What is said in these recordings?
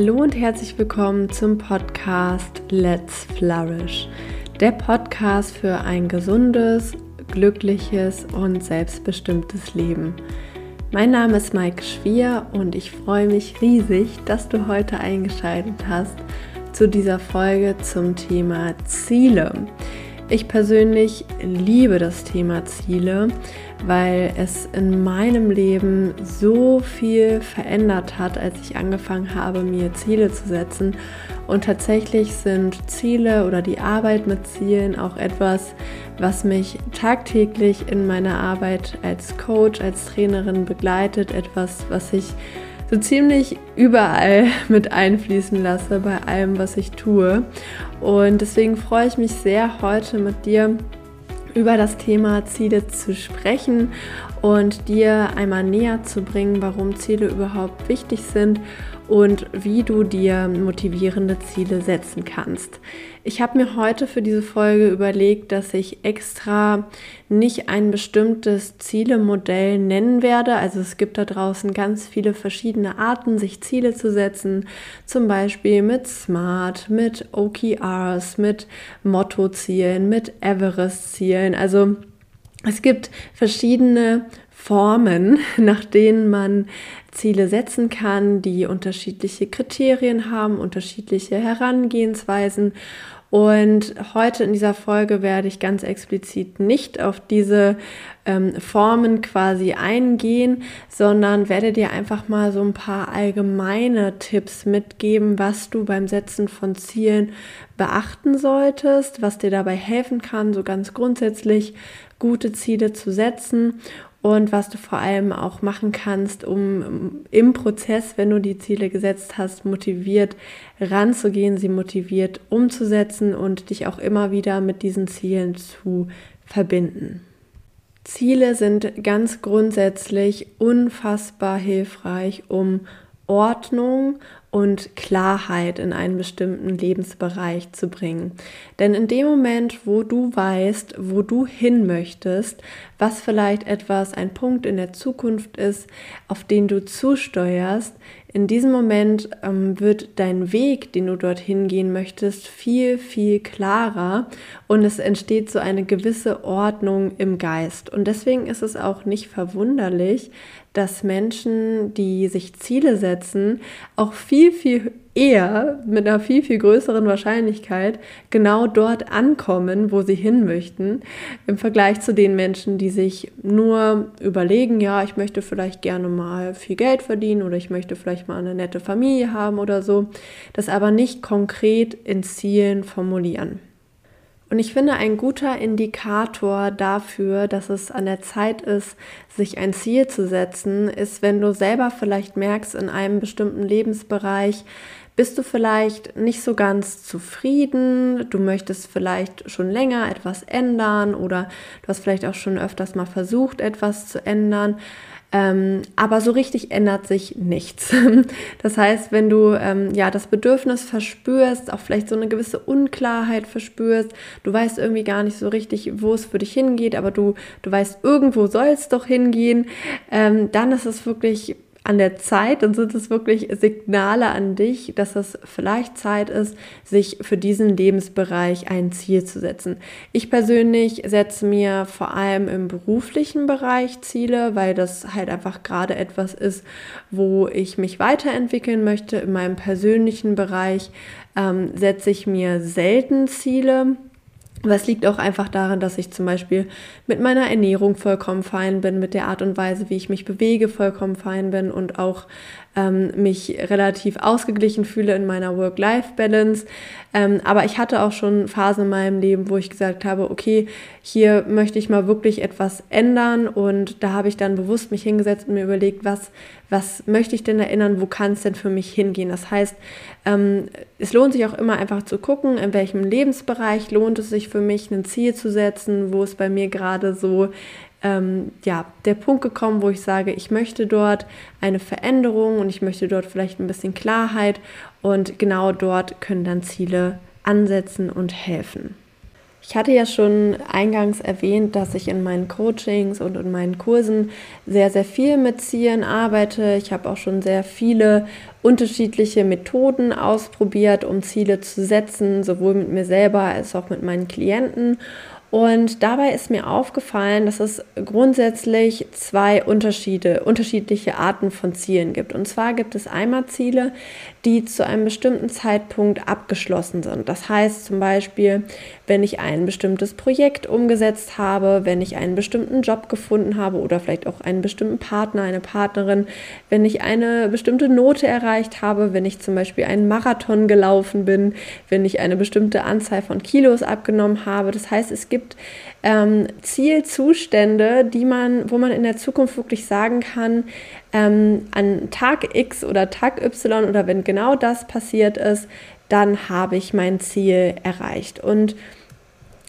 Hallo und herzlich willkommen zum Podcast Let's Flourish, der Podcast für ein gesundes, glückliches und selbstbestimmtes Leben. Mein Name ist Maike Schwier und ich freue mich riesig, dass du heute eingeschaltet hast zu dieser Folge zum Thema Ziele. Ich persönlich liebe das Thema Ziele, weil es in meinem Leben so viel verändert hat, als ich angefangen habe, mir Ziele zu setzen. Und tatsächlich sind Ziele oder die Arbeit mit Zielen auch etwas, was mich tagtäglich in meiner Arbeit als Coach, als Trainerin begleitet, etwas, was ich so ziemlich überall mit einfließen lasse bei allem, was ich tue. Und deswegen freue ich mich sehr, heute mit dir über das Thema Ziele zu sprechen und dir einmal näher zu bringen, warum Ziele überhaupt wichtig sind und wie du dir motivierende Ziele setzen kannst. Ich habe mir heute für diese Folge überlegt, dass ich extra nicht ein bestimmtes Zielemodell nennen werde. Also es gibt da draußen ganz viele verschiedene Arten, sich Ziele zu setzen. Zum Beispiel mit Smart, mit OKRs, mit Motto-Zielen, mit Everest-Zielen. Also es gibt verschiedene Formen, nach denen man Ziele setzen kann, die unterschiedliche Kriterien haben, unterschiedliche Herangehensweisen. Und heute in dieser Folge werde ich ganz explizit nicht auf diese ähm, Formen quasi eingehen, sondern werde dir einfach mal so ein paar allgemeine Tipps mitgeben, was du beim Setzen von Zielen beachten solltest, was dir dabei helfen kann, so ganz grundsätzlich gute Ziele zu setzen und was du vor allem auch machen kannst, um im Prozess, wenn du die Ziele gesetzt hast, motiviert ranzugehen, sie motiviert umzusetzen und dich auch immer wieder mit diesen Zielen zu verbinden. Ziele sind ganz grundsätzlich unfassbar hilfreich, um Ordnung und Klarheit in einen bestimmten Lebensbereich zu bringen. Denn in dem Moment, wo du weißt, wo du hin möchtest, was vielleicht etwas, ein Punkt in der Zukunft ist, auf den du zusteuerst, in diesem Moment ähm, wird dein Weg, den du dorthin gehen möchtest, viel, viel klarer und es entsteht so eine gewisse Ordnung im Geist. Und deswegen ist es auch nicht verwunderlich, dass Menschen, die sich Ziele setzen, auch viel, viel eher mit einer viel, viel größeren Wahrscheinlichkeit genau dort ankommen, wo sie hin möchten, im Vergleich zu den Menschen, die sich nur überlegen, ja, ich möchte vielleicht gerne mal viel Geld verdienen oder ich möchte vielleicht mal eine nette Familie haben oder so, das aber nicht konkret in Zielen formulieren. Und ich finde, ein guter Indikator dafür, dass es an der Zeit ist, sich ein Ziel zu setzen, ist, wenn du selber vielleicht merkst, in einem bestimmten Lebensbereich bist du vielleicht nicht so ganz zufrieden, du möchtest vielleicht schon länger etwas ändern oder du hast vielleicht auch schon öfters mal versucht, etwas zu ändern ähm, aber so richtig ändert sich nichts. Das heißt, wenn du ähm, ja das Bedürfnis verspürst, auch vielleicht so eine gewisse Unklarheit verspürst, du weißt irgendwie gar nicht so richtig, wo es für dich hingeht, aber du, du weißt, irgendwo soll es doch hingehen, ähm, dann ist es wirklich an der Zeit und sind es wirklich Signale an dich, dass es vielleicht Zeit ist, sich für diesen Lebensbereich ein Ziel zu setzen. Ich persönlich setze mir vor allem im beruflichen Bereich Ziele, weil das halt einfach gerade etwas ist, wo ich mich weiterentwickeln möchte. In meinem persönlichen Bereich ähm, setze ich mir selten Ziele es liegt auch einfach daran, dass ich zum Beispiel mit meiner Ernährung vollkommen fein bin, mit der Art und Weise, wie ich mich bewege, vollkommen fein bin und auch ähm, mich relativ ausgeglichen fühle in meiner Work-Life-Balance. Ähm, aber ich hatte auch schon Phasen in meinem Leben, wo ich gesagt habe, okay, hier möchte ich mal wirklich etwas ändern und da habe ich dann bewusst mich hingesetzt und mir überlegt, was, was möchte ich denn erinnern, wo kann es denn für mich hingehen? Das heißt, ähm, es lohnt sich auch immer einfach zu gucken, in welchem Lebensbereich lohnt es sich für mich, ein Ziel zu setzen, wo es bei mir gerade so ähm, ja, der Punkt gekommen, wo ich sage, ich möchte dort eine Veränderung und ich möchte dort vielleicht ein bisschen Klarheit und genau dort können dann Ziele ansetzen und helfen. Ich hatte ja schon eingangs erwähnt, dass ich in meinen Coachings und in meinen Kursen sehr, sehr viel mit Zielen arbeite. Ich habe auch schon sehr viele unterschiedliche Methoden ausprobiert, um Ziele zu setzen, sowohl mit mir selber als auch mit meinen Klienten. Und dabei ist mir aufgefallen, dass es grundsätzlich zwei Unterschiede, unterschiedliche Arten von Zielen gibt. Und zwar gibt es einmal Ziele, die zu einem bestimmten Zeitpunkt abgeschlossen sind. Das heißt zum Beispiel, wenn ich ein bestimmtes Projekt umgesetzt habe, wenn ich einen bestimmten Job gefunden habe oder vielleicht auch einen bestimmten Partner, eine Partnerin, wenn ich eine bestimmte Note erreicht habe, wenn ich zum Beispiel einen Marathon gelaufen bin, wenn ich eine bestimmte Anzahl von Kilos abgenommen habe. Das heißt, es gibt ähm, Zielzustände, die man, wo man in der Zukunft wirklich sagen kann, ähm, an Tag X oder Tag Y oder wenn genau das passiert ist, dann habe ich mein Ziel erreicht. Und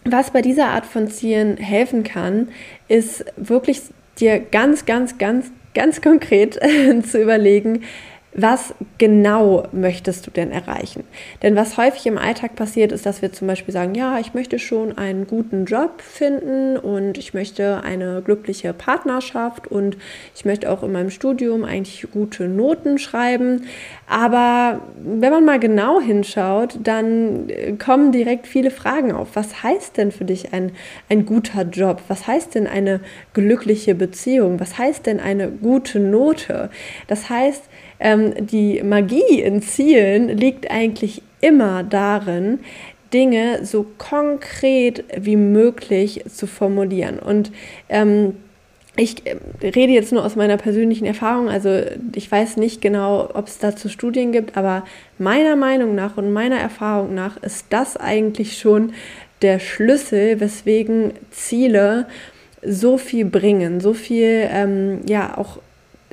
was bei dieser Art von Zielen helfen kann, ist wirklich dir ganz, ganz, ganz, ganz konkret zu überlegen, was genau möchtest du denn erreichen? Denn was häufig im Alltag passiert, ist, dass wir zum Beispiel sagen, ja, ich möchte schon einen guten Job finden und ich möchte eine glückliche Partnerschaft und ich möchte auch in meinem Studium eigentlich gute Noten schreiben. Aber wenn man mal genau hinschaut, dann äh, kommen direkt viele Fragen auf. Was heißt denn für dich ein, ein guter Job? Was heißt denn eine glückliche Beziehung? Was heißt denn eine gute Note? Das heißt, ähm, die Magie in Zielen liegt eigentlich immer darin, Dinge so konkret wie möglich zu formulieren. Und ähm, ich äh, rede jetzt nur aus meiner persönlichen Erfahrung, also ich weiß nicht genau, ob es dazu Studien gibt, aber meiner Meinung nach und meiner Erfahrung nach ist das eigentlich schon der Schlüssel, weswegen Ziele so viel bringen, so viel ähm, ja auch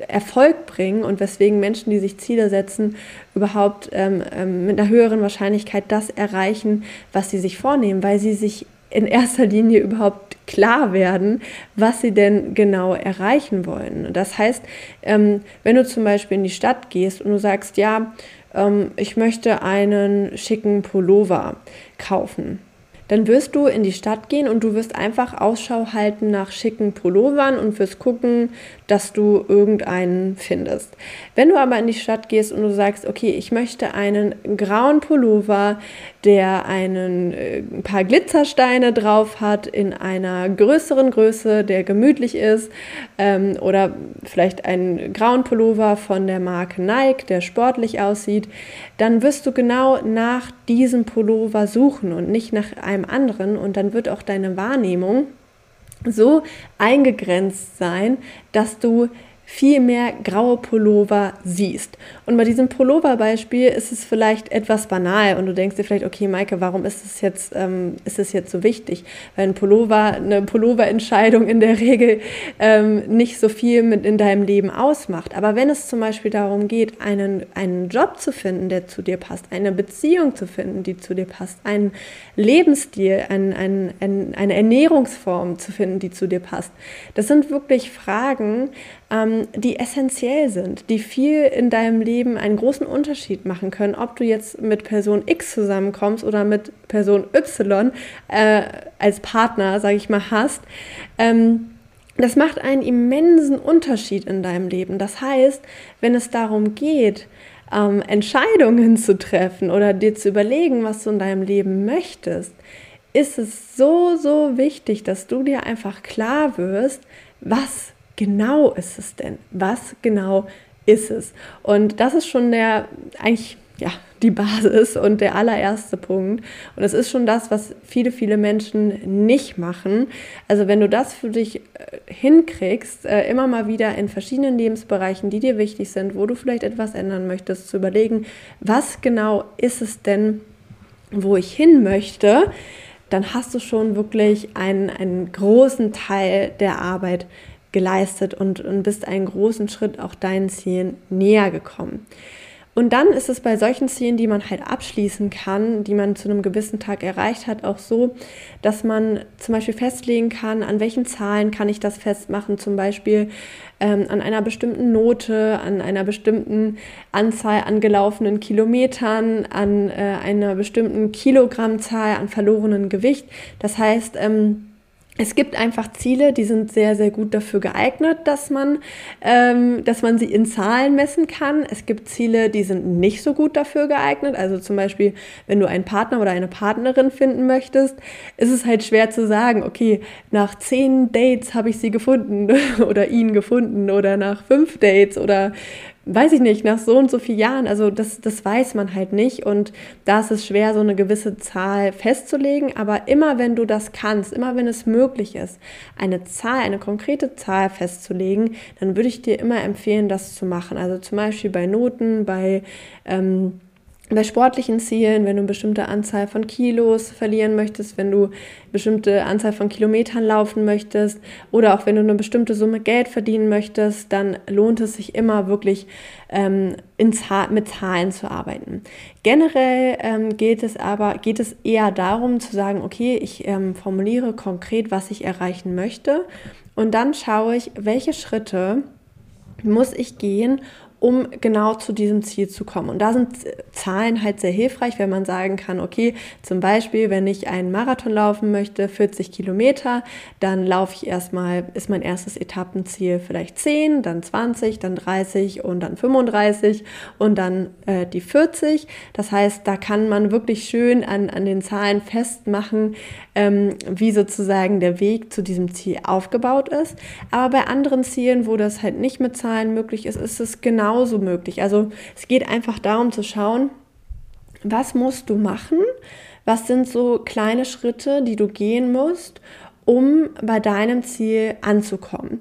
Erfolg bringen und weswegen Menschen, die sich Ziele setzen, überhaupt ähm, ähm, mit einer höheren Wahrscheinlichkeit das erreichen, was sie sich vornehmen, weil sie sich in erster Linie überhaupt klar werden, was sie denn genau erreichen wollen. Das heißt, ähm, wenn du zum Beispiel in die Stadt gehst und du sagst, ja, ähm, ich möchte einen schicken Pullover kaufen, dann wirst du in die Stadt gehen und du wirst einfach Ausschau halten nach schicken Pullovern und wirst gucken, dass du irgendeinen findest. Wenn du aber in die Stadt gehst und du sagst, okay, ich möchte einen grauen Pullover, der einen, äh, ein paar Glitzersteine drauf hat, in einer größeren Größe, der gemütlich ist, ähm, oder vielleicht einen grauen Pullover von der Marke Nike, der sportlich aussieht, dann wirst du genau nach diesem Pullover suchen und nicht nach einem anderen und dann wird auch deine Wahrnehmung so eingegrenzt sein, dass du viel mehr graue Pullover siehst. Und bei diesem Pullover-Beispiel ist es vielleicht etwas banal und du denkst dir vielleicht, okay, Maike, warum ist es jetzt, ähm, ist es jetzt so wichtig? Weil ein Pullover, eine Pullover-Entscheidung in der Regel ähm, nicht so viel mit in deinem Leben ausmacht. Aber wenn es zum Beispiel darum geht, einen, einen Job zu finden, der zu dir passt, eine Beziehung zu finden, die zu dir passt, einen Lebensstil, ein, ein, ein, eine Ernährungsform zu finden, die zu dir passt, das sind wirklich Fragen, ähm, die essentiell sind, die viel in deinem Leben einen großen Unterschied machen können, ob du jetzt mit Person X zusammenkommst oder mit Person Y äh, als Partner, sage ich mal, hast. Ähm, das macht einen immensen Unterschied in deinem Leben. Das heißt, wenn es darum geht, ähm, Entscheidungen zu treffen oder dir zu überlegen, was du in deinem Leben möchtest, ist es so, so wichtig, dass du dir einfach klar wirst, was genau ist es denn? Was genau ist es? Und das ist schon der eigentlich ja, die Basis und der allererste Punkt. Und es ist schon das, was viele, viele Menschen nicht machen. Also wenn du das für dich äh, hinkriegst, äh, immer mal wieder in verschiedenen Lebensbereichen, die dir wichtig sind, wo du vielleicht etwas ändern möchtest, zu überlegen, was genau ist es denn, wo ich hin möchte, dann hast du schon wirklich einen, einen großen Teil der Arbeit geleistet und, und bist einen großen Schritt auch deinen Zielen näher gekommen. Und dann ist es bei solchen Zielen, die man halt abschließen kann, die man zu einem gewissen Tag erreicht hat, auch so, dass man zum Beispiel festlegen kann, an welchen Zahlen kann ich das festmachen, zum Beispiel ähm, an einer bestimmten Note, an einer bestimmten Anzahl an gelaufenen Kilometern, an äh, einer bestimmten Kilogrammzahl an verlorenen Gewicht. Das heißt, ähm, es gibt einfach Ziele, die sind sehr, sehr gut dafür geeignet, dass man, ähm, dass man sie in Zahlen messen kann. Es gibt Ziele, die sind nicht so gut dafür geeignet. Also zum Beispiel, wenn du einen Partner oder eine Partnerin finden möchtest, ist es halt schwer zu sagen, okay, nach zehn Dates habe ich sie gefunden oder ihn gefunden oder nach fünf Dates oder weiß ich nicht, nach so und so vielen Jahren, also das, das weiß man halt nicht und da ist es schwer, so eine gewisse Zahl festzulegen, aber immer wenn du das kannst, immer wenn es möglich ist, eine Zahl, eine konkrete Zahl festzulegen, dann würde ich dir immer empfehlen, das zu machen. Also zum Beispiel bei Noten, bei ähm, bei sportlichen Zielen, wenn du eine bestimmte Anzahl von Kilos verlieren möchtest, wenn du eine bestimmte Anzahl von Kilometern laufen möchtest oder auch wenn du eine bestimmte Summe Geld verdienen möchtest, dann lohnt es sich immer wirklich ähm, Zahl mit Zahlen zu arbeiten. Generell ähm, geht es aber geht es eher darum zu sagen, okay, ich ähm, formuliere konkret, was ich erreichen möchte und dann schaue ich, welche Schritte muss ich gehen, um genau zu diesem Ziel zu kommen. Und da sind Zahlen halt sehr hilfreich, wenn man sagen kann, okay, zum Beispiel, wenn ich einen Marathon laufen möchte, 40 Kilometer, dann laufe ich erstmal, ist mein erstes Etappenziel vielleicht 10, dann 20, dann 30 und dann 35 und dann äh, die 40. Das heißt, da kann man wirklich schön an, an den Zahlen festmachen, ähm, wie sozusagen der Weg zu diesem Ziel aufgebaut ist. Aber bei anderen Zielen, wo das halt nicht mit Zahlen möglich ist, ist es genauso möglich. Also es geht einfach darum zu schauen, was musst du machen? Was sind so kleine Schritte, die du gehen musst, um bei deinem Ziel anzukommen?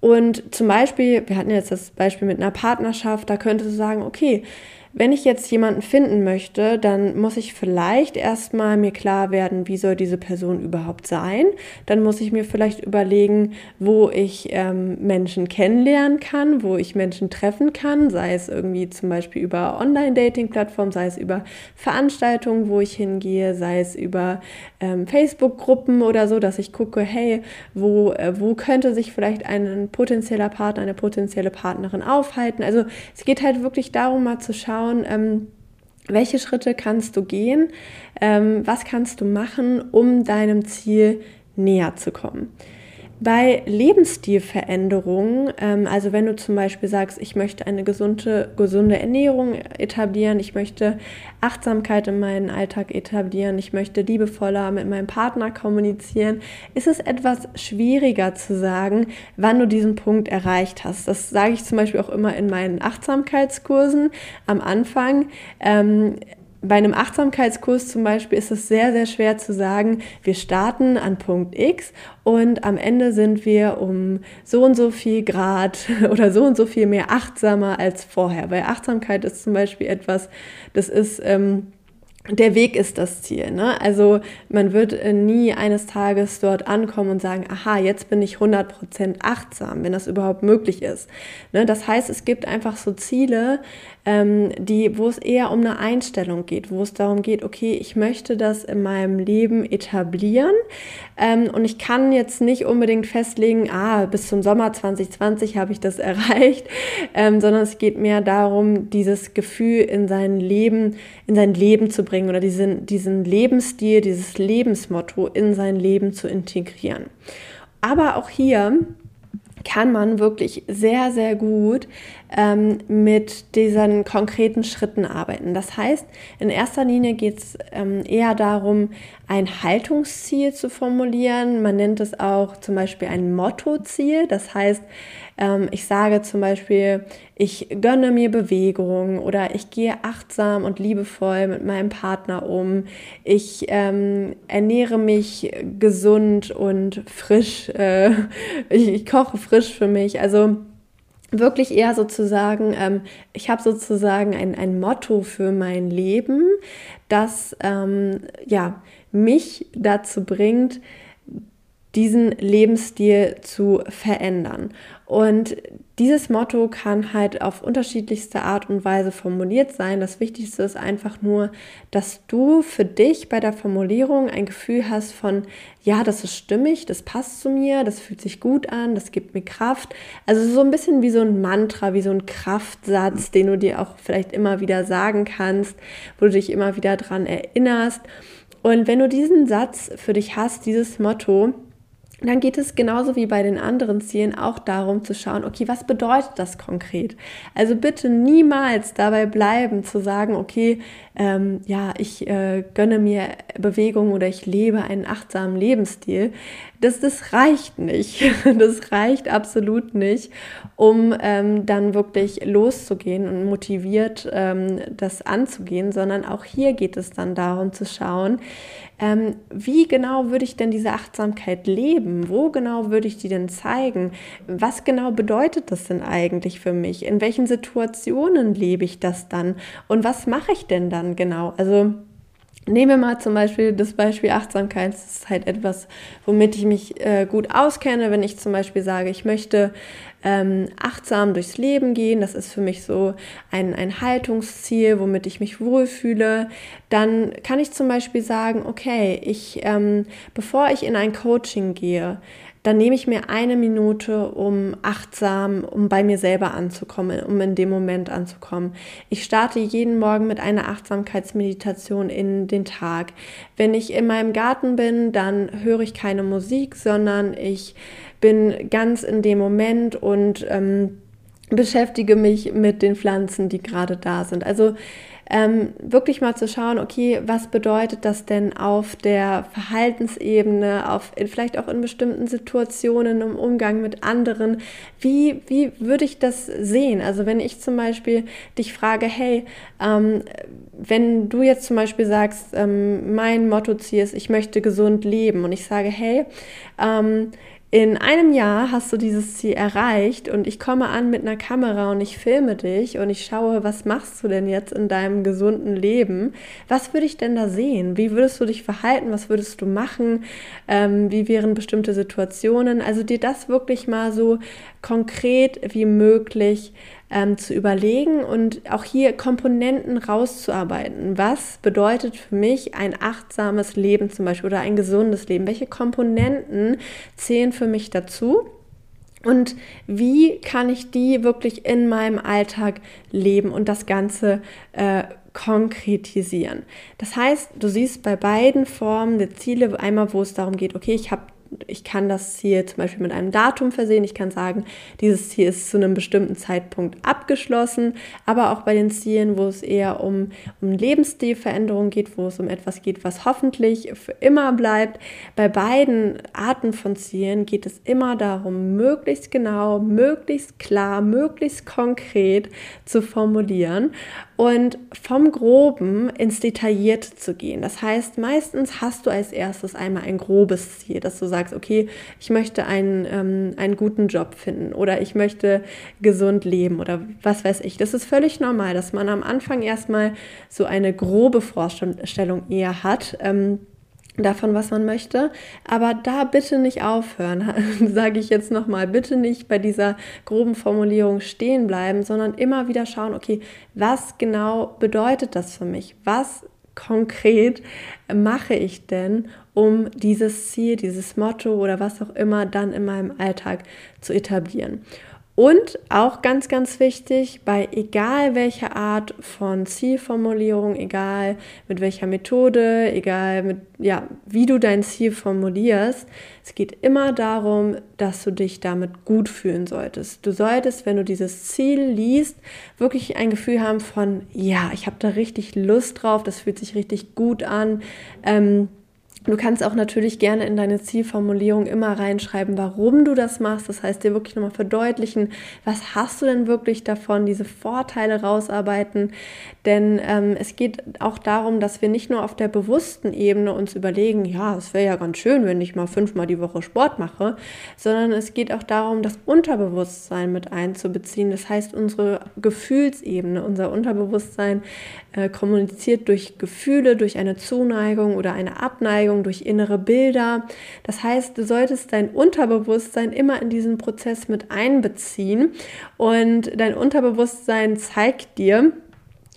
Und zum Beispiel, wir hatten jetzt das Beispiel mit einer Partnerschaft, da könntest du sagen, okay, wenn ich jetzt jemanden finden möchte, dann muss ich vielleicht erstmal mir klar werden, wie soll diese Person überhaupt sein. Dann muss ich mir vielleicht überlegen, wo ich ähm, Menschen kennenlernen kann, wo ich Menschen treffen kann, sei es irgendwie zum Beispiel über Online-Dating-Plattformen, sei es über Veranstaltungen, wo ich hingehe, sei es über ähm, Facebook-Gruppen oder so, dass ich gucke, hey, wo, äh, wo könnte sich vielleicht ein potenzieller Partner, eine potenzielle Partnerin aufhalten. Also es geht halt wirklich darum, mal zu schauen, schauen, ähm, welche Schritte kannst du gehen, ähm, was kannst du machen, um deinem Ziel näher zu kommen. Bei Lebensstilveränderungen, ähm, also wenn du zum Beispiel sagst, ich möchte eine gesunde, gesunde Ernährung etablieren, ich möchte Achtsamkeit in meinen Alltag etablieren, ich möchte liebevoller mit meinem Partner kommunizieren, ist es etwas schwieriger zu sagen, wann du diesen Punkt erreicht hast. Das sage ich zum Beispiel auch immer in meinen Achtsamkeitskursen am Anfang. Ähm, bei einem Achtsamkeitskurs zum Beispiel ist es sehr, sehr schwer zu sagen, wir starten an Punkt X und am Ende sind wir um so und so viel Grad oder so und so viel mehr achtsamer als vorher. Weil Achtsamkeit ist zum Beispiel etwas, das ist... Ähm, der Weg ist das Ziel. Ne? Also man wird äh, nie eines Tages dort ankommen und sagen, aha, jetzt bin ich 100% achtsam, wenn das überhaupt möglich ist. Ne? Das heißt, es gibt einfach so Ziele, ähm, die, wo es eher um eine Einstellung geht, wo es darum geht, okay, ich möchte das in meinem Leben etablieren ähm, und ich kann jetzt nicht unbedingt festlegen, ah, bis zum Sommer 2020 habe ich das erreicht, ähm, sondern es geht mehr darum, dieses Gefühl in sein Leben, in sein Leben zu bringen oder diesen, diesen Lebensstil, dieses Lebensmotto in sein Leben zu integrieren. Aber auch hier kann man wirklich sehr, sehr gut ähm, mit diesen konkreten Schritten arbeiten. Das heißt, in erster Linie geht es ähm, eher darum, ein Haltungsziel zu formulieren. Man nennt es auch zum Beispiel ein Mottoziel. Das heißt, ähm, ich sage zum Beispiel, ich gönne mir Bewegung oder ich gehe achtsam und liebevoll mit meinem Partner um. Ich ähm, ernähre mich gesund und frisch. Äh, ich, ich koche frisch für mich. Also wirklich eher sozusagen, ähm, ich habe sozusagen ein, ein Motto für mein Leben, das ähm, ja, mich dazu bringt, diesen Lebensstil zu verändern. Und dieses Motto kann halt auf unterschiedlichste Art und Weise formuliert sein. Das Wichtigste ist einfach nur, dass du für dich bei der Formulierung ein Gefühl hast von, ja, das ist stimmig, das passt zu mir, das fühlt sich gut an, das gibt mir Kraft. Also so ein bisschen wie so ein Mantra, wie so ein Kraftsatz, den du dir auch vielleicht immer wieder sagen kannst, wo du dich immer wieder dran erinnerst. Und wenn du diesen Satz für dich hast, dieses Motto, dann geht es genauso wie bei den anderen Zielen auch darum zu schauen, okay, was bedeutet das konkret? Also bitte niemals dabei bleiben zu sagen, okay, ähm, ja, ich äh, gönne mir Bewegung oder ich lebe einen achtsamen Lebensstil. Das, das reicht nicht. Das reicht absolut nicht, um ähm, dann wirklich loszugehen und motiviert ähm, das anzugehen, sondern auch hier geht es dann darum zu schauen, ähm, wie genau würde ich denn diese Achtsamkeit leben? Wo genau würde ich die denn zeigen? Was genau bedeutet das denn eigentlich für mich? In welchen Situationen lebe ich das dann? Und was mache ich denn dann genau? Also Nehmen wir mal zum Beispiel das Beispiel Achtsamkeit. Das ist halt etwas, womit ich mich äh, gut auskenne. Wenn ich zum Beispiel sage, ich möchte ähm, achtsam durchs Leben gehen, das ist für mich so ein, ein Haltungsziel, womit ich mich wohlfühle, dann kann ich zum Beispiel sagen, okay, ich, ähm, bevor ich in ein Coaching gehe, dann nehme ich mir eine Minute, um achtsam, um bei mir selber anzukommen, um in dem Moment anzukommen. Ich starte jeden Morgen mit einer Achtsamkeitsmeditation in den Tag. Wenn ich in meinem Garten bin, dann höre ich keine Musik, sondern ich bin ganz in dem Moment und ähm, beschäftige mich mit den Pflanzen, die gerade da sind. Also ähm, wirklich mal zu schauen, okay, was bedeutet das denn auf der Verhaltensebene, auf vielleicht auch in bestimmten Situationen im Umgang mit anderen? Wie, wie würde ich das sehen? Also wenn ich zum Beispiel dich frage, hey, ähm, wenn du jetzt zum Beispiel sagst, ähm, mein Motto-Ziel ist, ich möchte gesund leben und ich sage, hey, ähm, in einem Jahr hast du dieses Ziel erreicht und ich komme an mit einer Kamera und ich filme dich und ich schaue, was machst du denn jetzt in deinem gesunden Leben? Was würde ich denn da sehen? Wie würdest du dich verhalten? Was würdest du machen? Ähm, wie wären bestimmte Situationen? Also dir das wirklich mal so konkret wie möglich ähm, zu überlegen und auch hier Komponenten rauszuarbeiten. Was bedeutet für mich ein achtsames Leben zum Beispiel oder ein gesundes Leben? Welche Komponenten zählen für mich dazu? Und wie kann ich die wirklich in meinem Alltag leben und das Ganze äh, konkretisieren? Das heißt, du siehst bei beiden Formen der Ziele einmal, wo es darum geht, okay, ich habe ich kann das Ziel zum Beispiel mit einem Datum versehen. Ich kann sagen, dieses Ziel ist zu einem bestimmten Zeitpunkt abgeschlossen. Aber auch bei den Zielen, wo es eher um, um Lebensstilveränderung geht, wo es um etwas geht, was hoffentlich für immer bleibt. Bei beiden Arten von Zielen geht es immer darum, möglichst genau, möglichst klar, möglichst konkret zu formulieren und vom Groben ins Detaillierte zu gehen. Das heißt, meistens hast du als erstes einmal ein grobes Ziel, dass du sagst, okay, ich möchte einen, ähm, einen guten Job finden oder ich möchte gesund leben oder was weiß ich. Das ist völlig normal, dass man am Anfang erstmal so eine grobe Vorstellung eher hat. Ähm, davon, was man möchte. Aber da bitte nicht aufhören, sage ich jetzt nochmal. Bitte nicht bei dieser groben Formulierung stehen bleiben, sondern immer wieder schauen, okay, was genau bedeutet das für mich? Was konkret mache ich denn, um dieses Ziel, dieses Motto oder was auch immer dann in meinem Alltag zu etablieren? Und auch ganz, ganz wichtig, bei egal welcher Art von Zielformulierung, egal mit welcher Methode, egal mit, ja, wie du dein Ziel formulierst, es geht immer darum, dass du dich damit gut fühlen solltest. Du solltest, wenn du dieses Ziel liest, wirklich ein Gefühl haben von, ja, ich habe da richtig Lust drauf, das fühlt sich richtig gut an. Ähm, Du kannst auch natürlich gerne in deine Zielformulierung immer reinschreiben, warum du das machst. Das heißt, dir wirklich nochmal verdeutlichen, was hast du denn wirklich davon, diese Vorteile rausarbeiten. Denn ähm, es geht auch darum, dass wir nicht nur auf der bewussten Ebene uns überlegen, ja, es wäre ja ganz schön, wenn ich mal fünfmal die Woche Sport mache, sondern es geht auch darum, das Unterbewusstsein mit einzubeziehen. Das heißt, unsere Gefühlsebene, unser Unterbewusstsein äh, kommuniziert durch Gefühle, durch eine Zuneigung oder eine Abneigung Anregung durch innere Bilder. Das heißt, du solltest dein Unterbewusstsein immer in diesen Prozess mit einbeziehen und dein Unterbewusstsein zeigt dir,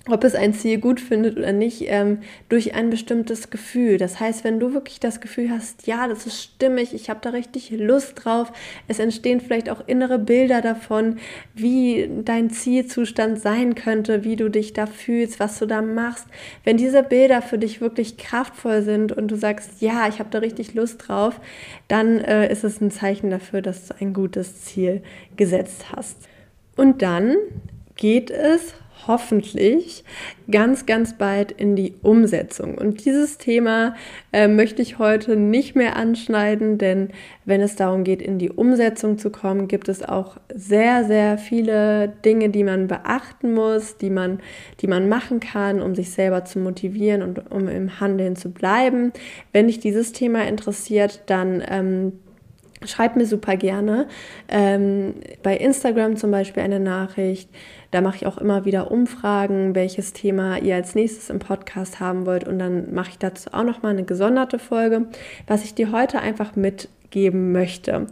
ob es ein Ziel gut findet oder nicht, ähm, durch ein bestimmtes Gefühl. Das heißt, wenn du wirklich das Gefühl hast, ja, das ist stimmig, ich habe da richtig Lust drauf, es entstehen vielleicht auch innere Bilder davon, wie dein Zielzustand sein könnte, wie du dich da fühlst, was du da machst. Wenn diese Bilder für dich wirklich kraftvoll sind und du sagst, ja, ich habe da richtig Lust drauf, dann äh, ist es ein Zeichen dafür, dass du ein gutes Ziel gesetzt hast. Und dann geht es hoffentlich ganz, ganz bald in die Umsetzung. Und dieses Thema äh, möchte ich heute nicht mehr anschneiden, denn wenn es darum geht, in die Umsetzung zu kommen, gibt es auch sehr, sehr viele Dinge, die man beachten muss, die man, die man machen kann, um sich selber zu motivieren und um im Handeln zu bleiben. Wenn dich dieses Thema interessiert, dann ähm, Schreibt mir super gerne ähm, bei Instagram zum Beispiel eine Nachricht. Da mache ich auch immer wieder Umfragen, welches Thema ihr als nächstes im Podcast haben wollt. Und dann mache ich dazu auch nochmal eine gesonderte Folge, was ich dir heute einfach mitgeben möchte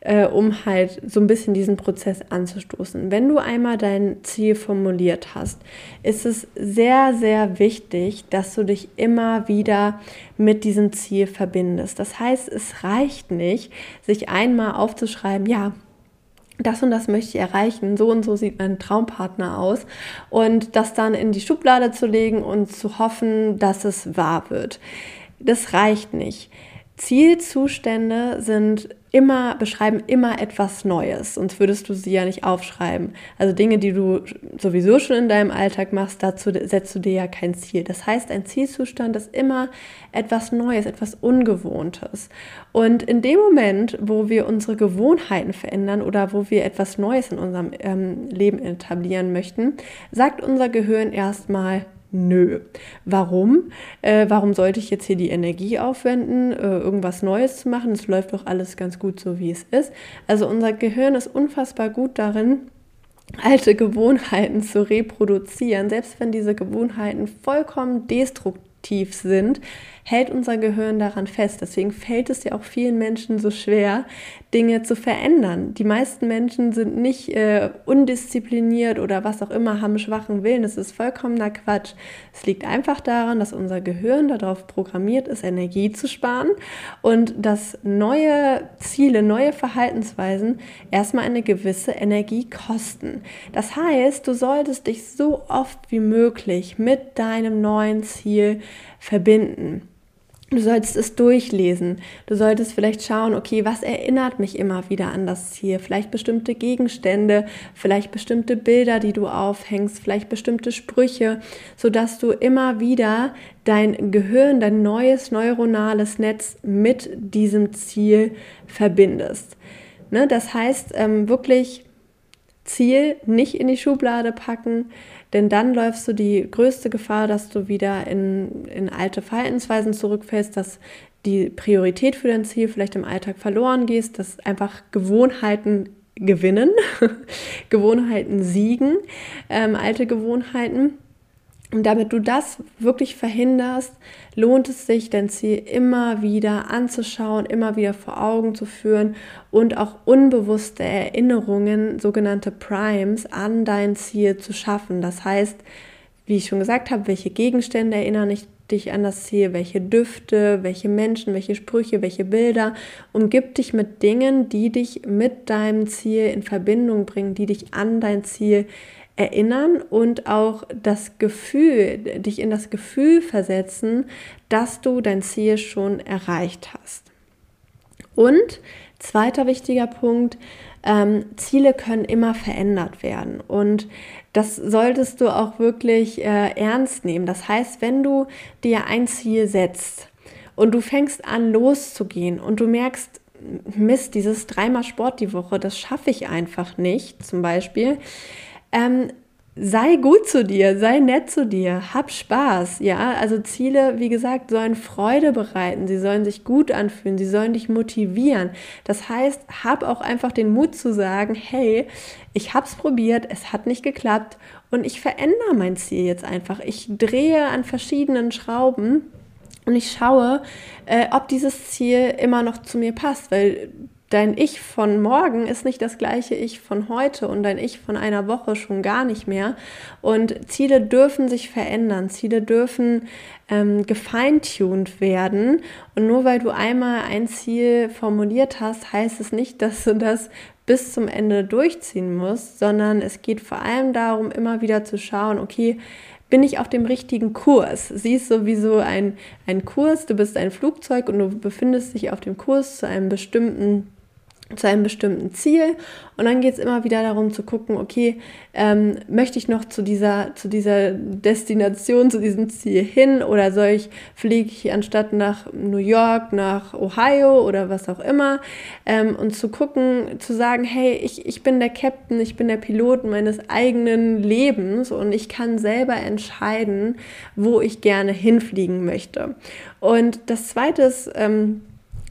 äh, um halt so ein bisschen diesen Prozess anzustoßen. Wenn du einmal dein Ziel formuliert hast, ist es sehr, sehr wichtig, dass du dich immer wieder mit diesem Ziel verbindest. Das heißt, es reicht nicht, sich einmal aufzuschreiben, ja, das und das möchte ich erreichen, so und so sieht mein Traumpartner aus und das dann in die Schublade zu legen und zu hoffen, dass es wahr wird. Das reicht nicht. Zielzustände sind immer, beschreiben immer etwas Neues, sonst würdest du sie ja nicht aufschreiben. Also Dinge, die du sowieso schon in deinem Alltag machst, dazu setzt du dir ja kein Ziel. Das heißt, ein Zielzustand ist immer etwas Neues, etwas Ungewohntes. Und in dem Moment, wo wir unsere Gewohnheiten verändern oder wo wir etwas Neues in unserem ähm, Leben etablieren möchten, sagt unser Gehirn erstmal, Nö. Warum? Äh, warum sollte ich jetzt hier die Energie aufwenden, äh, irgendwas Neues zu machen? Es läuft doch alles ganz gut so, wie es ist. Also unser Gehirn ist unfassbar gut darin, alte Gewohnheiten zu reproduzieren, selbst wenn diese Gewohnheiten vollkommen destruktiv sind, hält unser Gehirn daran fest. Deswegen fällt es ja auch vielen Menschen so schwer, Dinge zu verändern. Die meisten Menschen sind nicht äh, undiszipliniert oder was auch immer, haben schwachen Willen. Das ist vollkommener Quatsch. Es liegt einfach daran, dass unser Gehirn darauf programmiert ist, Energie zu sparen und dass neue Ziele, neue Verhaltensweisen erstmal eine gewisse Energie kosten. Das heißt, du solltest dich so oft wie möglich mit deinem neuen Ziel verbinden. Du solltest es durchlesen. Du solltest vielleicht schauen, okay, was erinnert mich immer wieder an das Ziel? Vielleicht bestimmte Gegenstände, vielleicht bestimmte Bilder, die du aufhängst, vielleicht bestimmte Sprüche, sodass du immer wieder dein Gehirn, dein neues neuronales Netz mit diesem Ziel verbindest. Ne? Das heißt, ähm, wirklich Ziel nicht in die Schublade packen, denn dann läufst du die größte Gefahr, dass du wieder in, in alte Verhaltensweisen zurückfällst, dass die Priorität für dein Ziel vielleicht im Alltag verloren gehst, dass einfach Gewohnheiten gewinnen, Gewohnheiten siegen, ähm, alte Gewohnheiten. Und damit du das wirklich verhinderst, lohnt es sich, dein Ziel immer wieder anzuschauen, immer wieder vor Augen zu führen und auch unbewusste Erinnerungen, sogenannte Primes, an dein Ziel zu schaffen. Das heißt, wie ich schon gesagt habe, welche Gegenstände erinnern dich an das Ziel, welche Düfte, welche Menschen, welche Sprüche, welche Bilder. Umgib dich mit Dingen, die dich mit deinem Ziel in Verbindung bringen, die dich an dein Ziel erinnern und auch das Gefühl, dich in das Gefühl versetzen, dass du dein Ziel schon erreicht hast. Und zweiter wichtiger Punkt, ähm, Ziele können immer verändert werden und das solltest du auch wirklich äh, ernst nehmen. Das heißt, wenn du dir ein Ziel setzt und du fängst an loszugehen und du merkst, Mist, dieses dreimal Sport die Woche, das schaffe ich einfach nicht, zum Beispiel, ähm, sei gut zu dir, sei nett zu dir, hab Spaß, ja. Also Ziele, wie gesagt, sollen Freude bereiten, sie sollen sich gut anfühlen, sie sollen dich motivieren. Das heißt, hab auch einfach den Mut zu sagen, hey, ich hab's probiert, es hat nicht geklappt und ich verändere mein Ziel jetzt einfach. Ich drehe an verschiedenen Schrauben und ich schaue, äh, ob dieses Ziel immer noch zu mir passt, weil dein Ich von morgen ist nicht das gleiche Ich von heute und dein Ich von einer Woche schon gar nicht mehr. Und Ziele dürfen sich verändern, Ziele dürfen ähm, gefeintuned werden. Und nur weil du einmal ein Ziel formuliert hast, heißt es nicht, dass du das bis zum Ende durchziehen musst, sondern es geht vor allem darum, immer wieder zu schauen, okay, bin ich auf dem richtigen Kurs? Siehst sowieso ein, ein Kurs, du bist ein Flugzeug und du befindest dich auf dem Kurs zu einem bestimmten zu einem bestimmten Ziel. Und dann geht es immer wieder darum zu gucken, okay, ähm, möchte ich noch zu dieser, zu dieser Destination, zu diesem Ziel hin? Oder soll ich, fliege ich anstatt nach New York, nach Ohio oder was auch immer? Ähm, und zu gucken, zu sagen, hey, ich, ich bin der Captain, ich bin der Pilot meines eigenen Lebens und ich kann selber entscheiden, wo ich gerne hinfliegen möchte. Und das Zweite ist, ähm,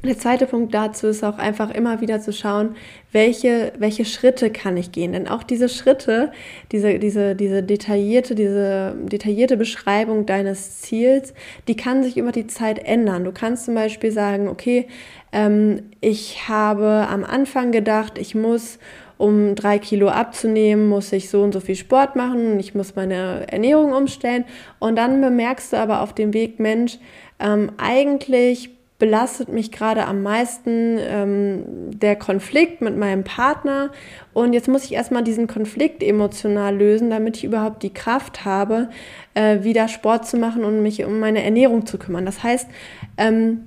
der zweite Punkt dazu ist auch einfach immer wieder zu schauen, welche, welche Schritte kann ich gehen. Denn auch diese Schritte, diese, diese, diese, detaillierte, diese detaillierte Beschreibung deines Ziels, die kann sich über die Zeit ändern. Du kannst zum Beispiel sagen, okay, ähm, ich habe am Anfang gedacht, ich muss um drei Kilo abzunehmen, muss ich so und so viel Sport machen, ich muss meine Ernährung umstellen. Und dann bemerkst du aber auf dem Weg, Mensch, ähm, eigentlich belastet mich gerade am meisten ähm, der Konflikt mit meinem Partner. Und jetzt muss ich erstmal diesen Konflikt emotional lösen, damit ich überhaupt die Kraft habe, äh, wieder Sport zu machen und mich um meine Ernährung zu kümmern. Das heißt, ähm,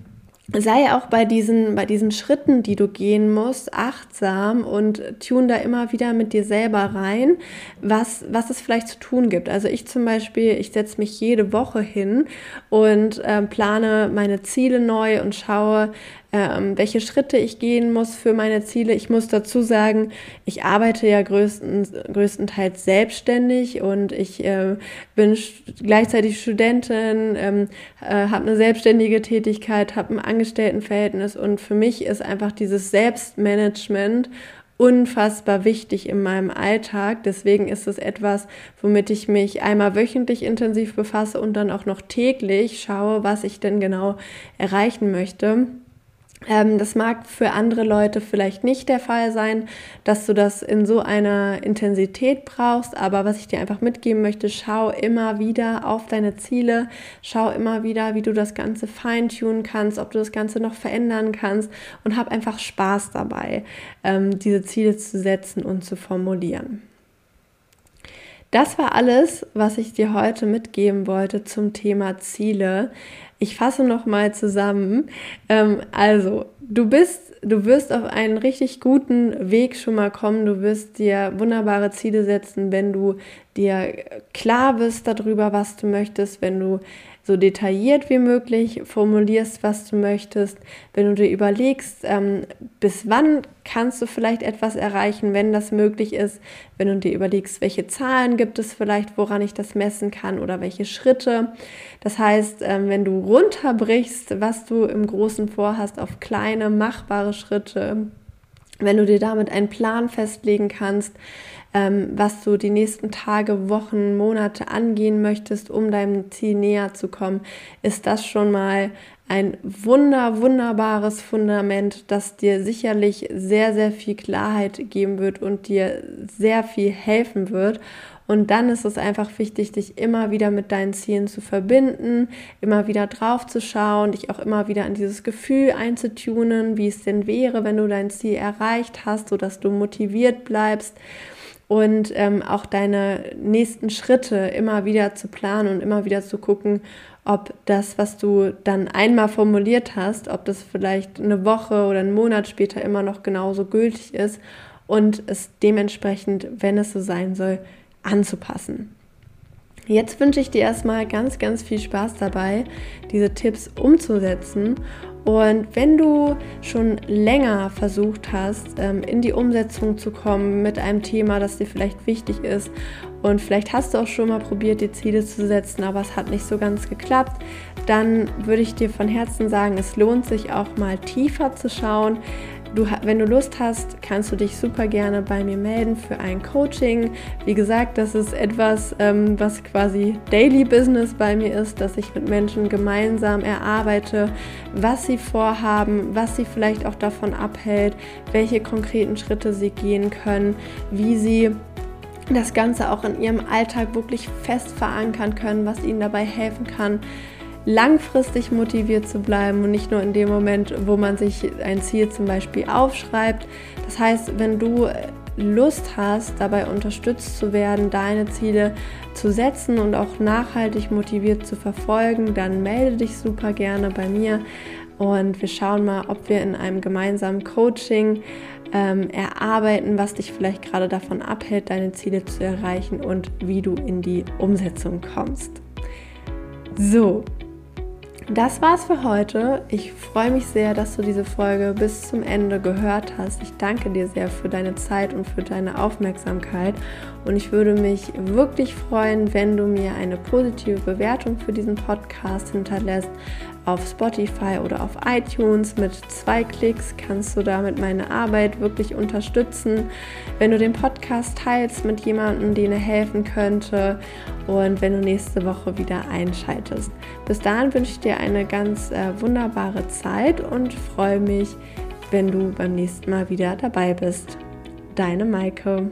sei auch bei diesen, bei diesen Schritten, die du gehen musst, achtsam und tune da immer wieder mit dir selber rein, was, was es vielleicht zu tun gibt. Also ich zum Beispiel, ich setze mich jede Woche hin und äh, plane meine Ziele neu und schaue, ähm, welche Schritte ich gehen muss für meine Ziele. Ich muss dazu sagen, ich arbeite ja größten, größtenteils selbstständig und ich äh, bin gleichzeitig Studentin, ähm, äh, habe eine selbstständige Tätigkeit, habe ein Angestelltenverhältnis und für mich ist einfach dieses Selbstmanagement unfassbar wichtig in meinem Alltag. Deswegen ist es etwas, womit ich mich einmal wöchentlich intensiv befasse und dann auch noch täglich schaue, was ich denn genau erreichen möchte. Ähm, das mag für andere Leute vielleicht nicht der Fall sein, dass du das in so einer Intensität brauchst, aber was ich dir einfach mitgeben möchte, schau immer wieder auf deine Ziele, schau immer wieder, wie du das Ganze feintunen kannst, ob du das Ganze noch verändern kannst und hab einfach Spaß dabei, ähm, diese Ziele zu setzen und zu formulieren. Das war alles, was ich dir heute mitgeben wollte zum Thema Ziele. Ich fasse noch mal zusammen. Ähm, also, du bist, du wirst auf einen richtig guten Weg schon mal kommen. Du wirst dir wunderbare Ziele setzen, wenn du dir klar bist darüber, was du möchtest, wenn du so detailliert wie möglich formulierst, was du möchtest, wenn du dir überlegst, ähm, bis wann kannst du vielleicht etwas erreichen, wenn das möglich ist, wenn du dir überlegst, welche Zahlen gibt es vielleicht, woran ich das messen kann oder welche Schritte. Das heißt, ähm, wenn du runterbrichst, was du im Großen vorhast, auf kleine, machbare Schritte, wenn du dir damit einen Plan festlegen kannst, ähm, was du die nächsten Tage, Wochen, Monate angehen möchtest, um deinem Ziel näher zu kommen, ist das schon mal ein wunder, wunderbares Fundament, das dir sicherlich sehr, sehr viel Klarheit geben wird und dir sehr viel helfen wird. Und dann ist es einfach wichtig, dich immer wieder mit deinen Zielen zu verbinden, immer wieder drauf zu schauen, dich auch immer wieder an dieses Gefühl einzutunen, wie es denn wäre, wenn du dein Ziel erreicht hast, sodass du motiviert bleibst und ähm, auch deine nächsten Schritte immer wieder zu planen und immer wieder zu gucken, ob das, was du dann einmal formuliert hast, ob das vielleicht eine Woche oder einen Monat später immer noch genauso gültig ist und es dementsprechend, wenn es so sein soll, anzupassen. Jetzt wünsche ich dir erstmal ganz, ganz viel Spaß dabei, diese Tipps umzusetzen und wenn du schon länger versucht hast, ähm, in die Umsetzung zu kommen mit einem Thema, das dir vielleicht wichtig ist und vielleicht hast du auch schon mal probiert, die Ziele zu setzen, aber es hat nicht so ganz geklappt, dann würde ich dir von Herzen sagen, es lohnt sich auch mal tiefer zu schauen. Du, wenn du Lust hast, kannst du dich super gerne bei mir melden für ein Coaching. Wie gesagt, das ist etwas, ähm, was quasi Daily Business bei mir ist, dass ich mit Menschen gemeinsam erarbeite, was sie vorhaben, was sie vielleicht auch davon abhält, welche konkreten Schritte sie gehen können, wie sie das Ganze auch in ihrem Alltag wirklich fest verankern können, was ihnen dabei helfen kann, langfristig motiviert zu bleiben und nicht nur in dem Moment, wo man sich ein Ziel zum Beispiel aufschreibt. Das heißt, wenn du Lust hast, dabei unterstützt zu werden, deine Ziele zu setzen und auch nachhaltig motiviert zu verfolgen, dann melde dich super gerne bei mir und wir schauen mal, ob wir in einem gemeinsamen Coaching ähm, erarbeiten, was dich vielleicht gerade davon abhält, deine Ziele zu erreichen und wie du in die Umsetzung kommst. So, das war's für heute. Ich freue mich sehr, dass du diese Folge bis zum Ende gehört hast. Ich danke dir sehr für deine Zeit und für deine Aufmerksamkeit. Und ich würde mich wirklich freuen, wenn du mir eine positive Bewertung für diesen Podcast hinterlässt auf Spotify oder auf iTunes. Mit zwei Klicks kannst du damit meine Arbeit wirklich unterstützen. Wenn du den Podcast teilst mit jemandem, den er helfen könnte und wenn du nächste Woche wieder einschaltest. Bis dahin wünsche ich dir eine ganz äh, wunderbare Zeit und freue mich, wenn du beim nächsten Mal wieder dabei bist. Deine Maike.